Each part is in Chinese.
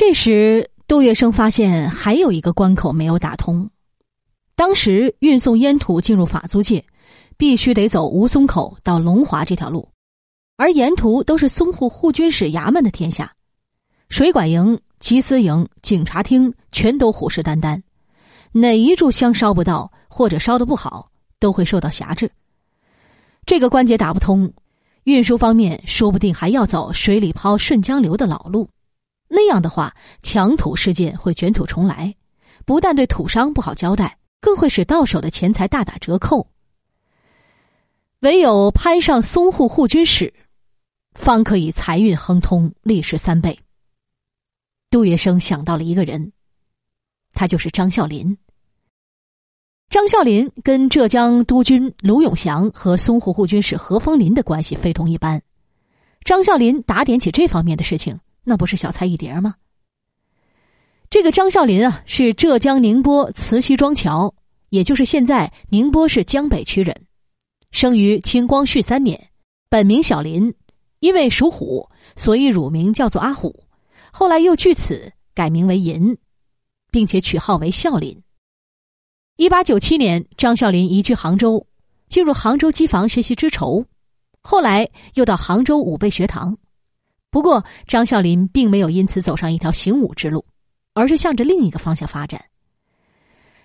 这时，杜月笙发现还有一个关口没有打通。当时运送烟土进入法租界，必须得走吴淞口到龙华这条路，而沿途都是淞沪护军使衙门的天下，水管营、缉私营、警察厅全都虎视眈眈，哪一炷香烧不到，或者烧的不好，都会受到辖制。这个关节打不通，运输方面说不定还要走水里抛顺江流的老路。那样的话，抢土事件会卷土重来，不但对土商不好交代，更会使到手的钱财大打折扣。唯有攀上淞沪护军使，方可以财运亨通，利市三倍。杜月笙想到了一个人，他就是张啸林。张啸林跟浙江督军卢永祥和淞沪护军使何风林的关系非同一般，张啸林打点起这方面的事情。那不是小菜一碟吗？这个张啸林啊，是浙江宁波慈溪庄桥，也就是现在宁波市江北区人，生于清光绪三年，本名小林，因为属虎，所以乳名叫做阿虎，后来又据此改名为银，并且取号为孝林。一八九七年，张啸林移居杭州，进入杭州机房学习织绸，后来又到杭州武备学堂。不过，张啸林并没有因此走上一条行武之路，而是向着另一个方向发展。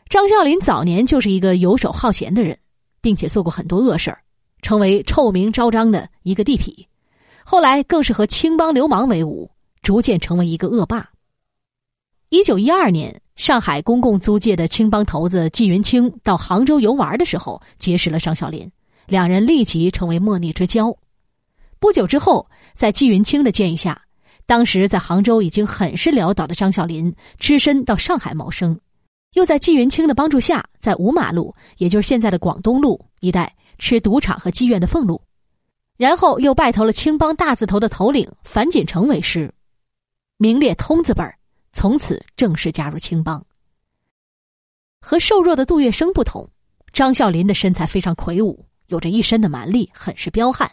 张啸林早年就是一个游手好闲的人，并且做过很多恶事儿，成为臭名昭彰的一个地痞。后来更是和青帮流氓为伍，逐渐成为一个恶霸。一九一二年，上海公共租界的青帮头子纪云清到杭州游玩的时候，结识了张啸林，两人立即成为莫逆之交。不久之后，在纪云清的建议下，当时在杭州已经很是潦倒的张啸林，只身到上海谋生，又在纪云清的帮助下，在五马路，也就是现在的广东路一带吃赌场和妓院的俸禄，然后又拜投了青帮大字头的头领樊锦成为师，名列通字辈从此正式加入青帮。和瘦弱的杜月笙不同，张啸林的身材非常魁梧，有着一身的蛮力，很是彪悍。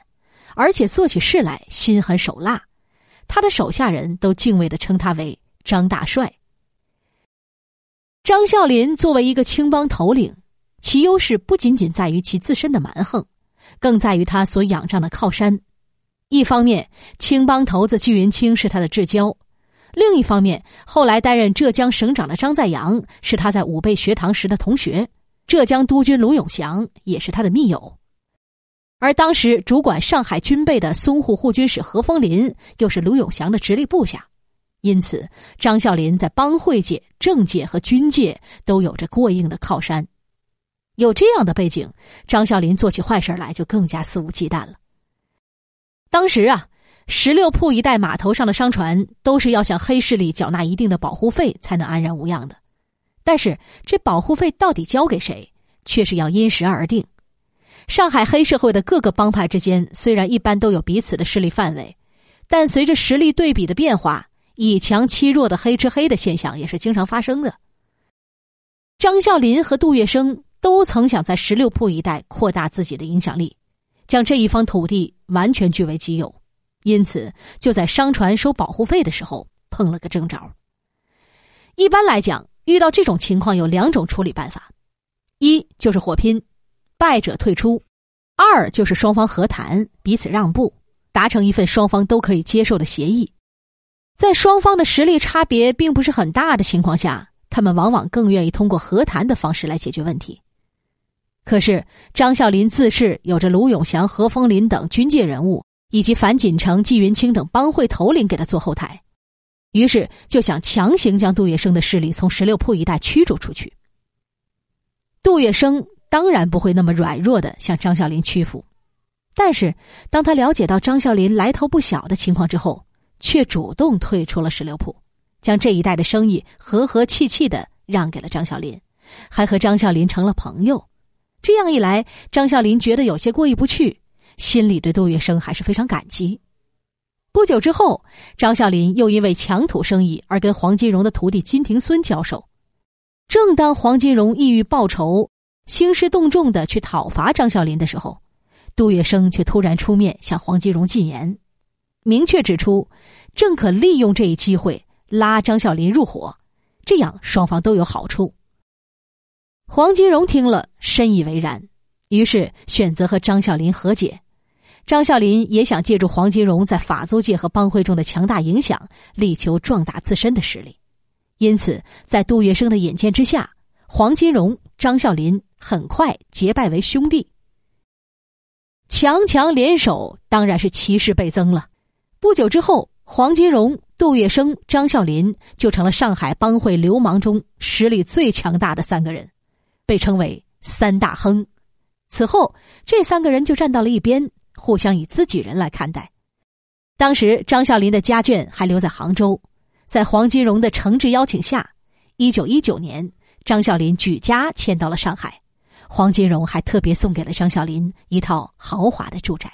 而且做起事来心狠手辣，他的手下人都敬畏的称他为张大帅。张啸林作为一个青帮头领，其优势不仅仅在于其自身的蛮横，更在于他所仰仗的靠山。一方面，青帮头子纪云清是他的至交；另一方面，后来担任浙江省长的张在阳是他在武备学堂时的同学，浙江督军卢永祥也是他的密友。而当时主管上海军备的淞沪护军使何风林，又是卢永祥的直隶部下，因此张啸林在帮会界、政界和军界都有着过硬的靠山。有这样的背景，张啸林做起坏事来就更加肆无忌惮了。当时啊，十六铺一带码头上的商船都是要向黑势力缴纳一定的保护费才能安然无恙的，但是这保护费到底交给谁，却是要因时而定。上海黑社会的各个帮派之间虽然一般都有彼此的势力范围，但随着实力对比的变化，以强欺弱的黑吃黑的现象也是经常发生的。张啸林和杜月笙都曾想在十六铺一带扩大自己的影响力，将这一方土地完全据为己有，因此就在商船收保护费的时候碰了个正着。一般来讲，遇到这种情况有两种处理办法，一就是火拼。败者退出，二就是双方和谈，彼此让步，达成一份双方都可以接受的协议。在双方的实力差别并不是很大的情况下，他们往往更愿意通过和谈的方式来解决问题。可是张啸林自恃有着卢永祥、何风林等军界人物，以及樊锦成、纪云清等帮会头领给他做后台，于是就想强行将杜月笙的势力从十六铺一带驱逐出去。杜月笙。当然不会那么软弱的向张啸林屈服，但是当他了解到张啸林来头不小的情况之后，却主动退出了石榴铺，将这一带的生意和和气气的让给了张啸林，还和张啸林成了朋友。这样一来，张啸林觉得有些过意不去，心里对杜月笙还是非常感激。不久之后，张啸林又因为抢土生意而跟黄金荣的徒弟金庭孙交手，正当黄金荣意欲报仇。兴师动众的去讨伐张啸林的时候，杜月笙却突然出面向黄金荣进言，明确指出，正可利用这一机会拉张啸林入伙，这样双方都有好处。黄金荣听了，深以为然，于是选择和张啸林和解。张孝林也想借助黄金荣在法租界和帮会中的强大影响，力求壮大自身的实力。因此，在杜月笙的引荐之下，黄金荣、张孝林很快结拜为兄弟。强强联手，当然是气势倍增了。不久之后，黄金荣、杜月笙、张啸林就成了上海帮会流氓中实力最强大的三个人，被称为“三大亨”。此后，这三个人就站到了一边。互相以自己人来看待。当时张啸林的家眷还留在杭州，在黄金荣的诚挚邀请下，一九一九年，张啸林举家迁到了上海。黄金荣还特别送给了张小林一套豪华的住宅。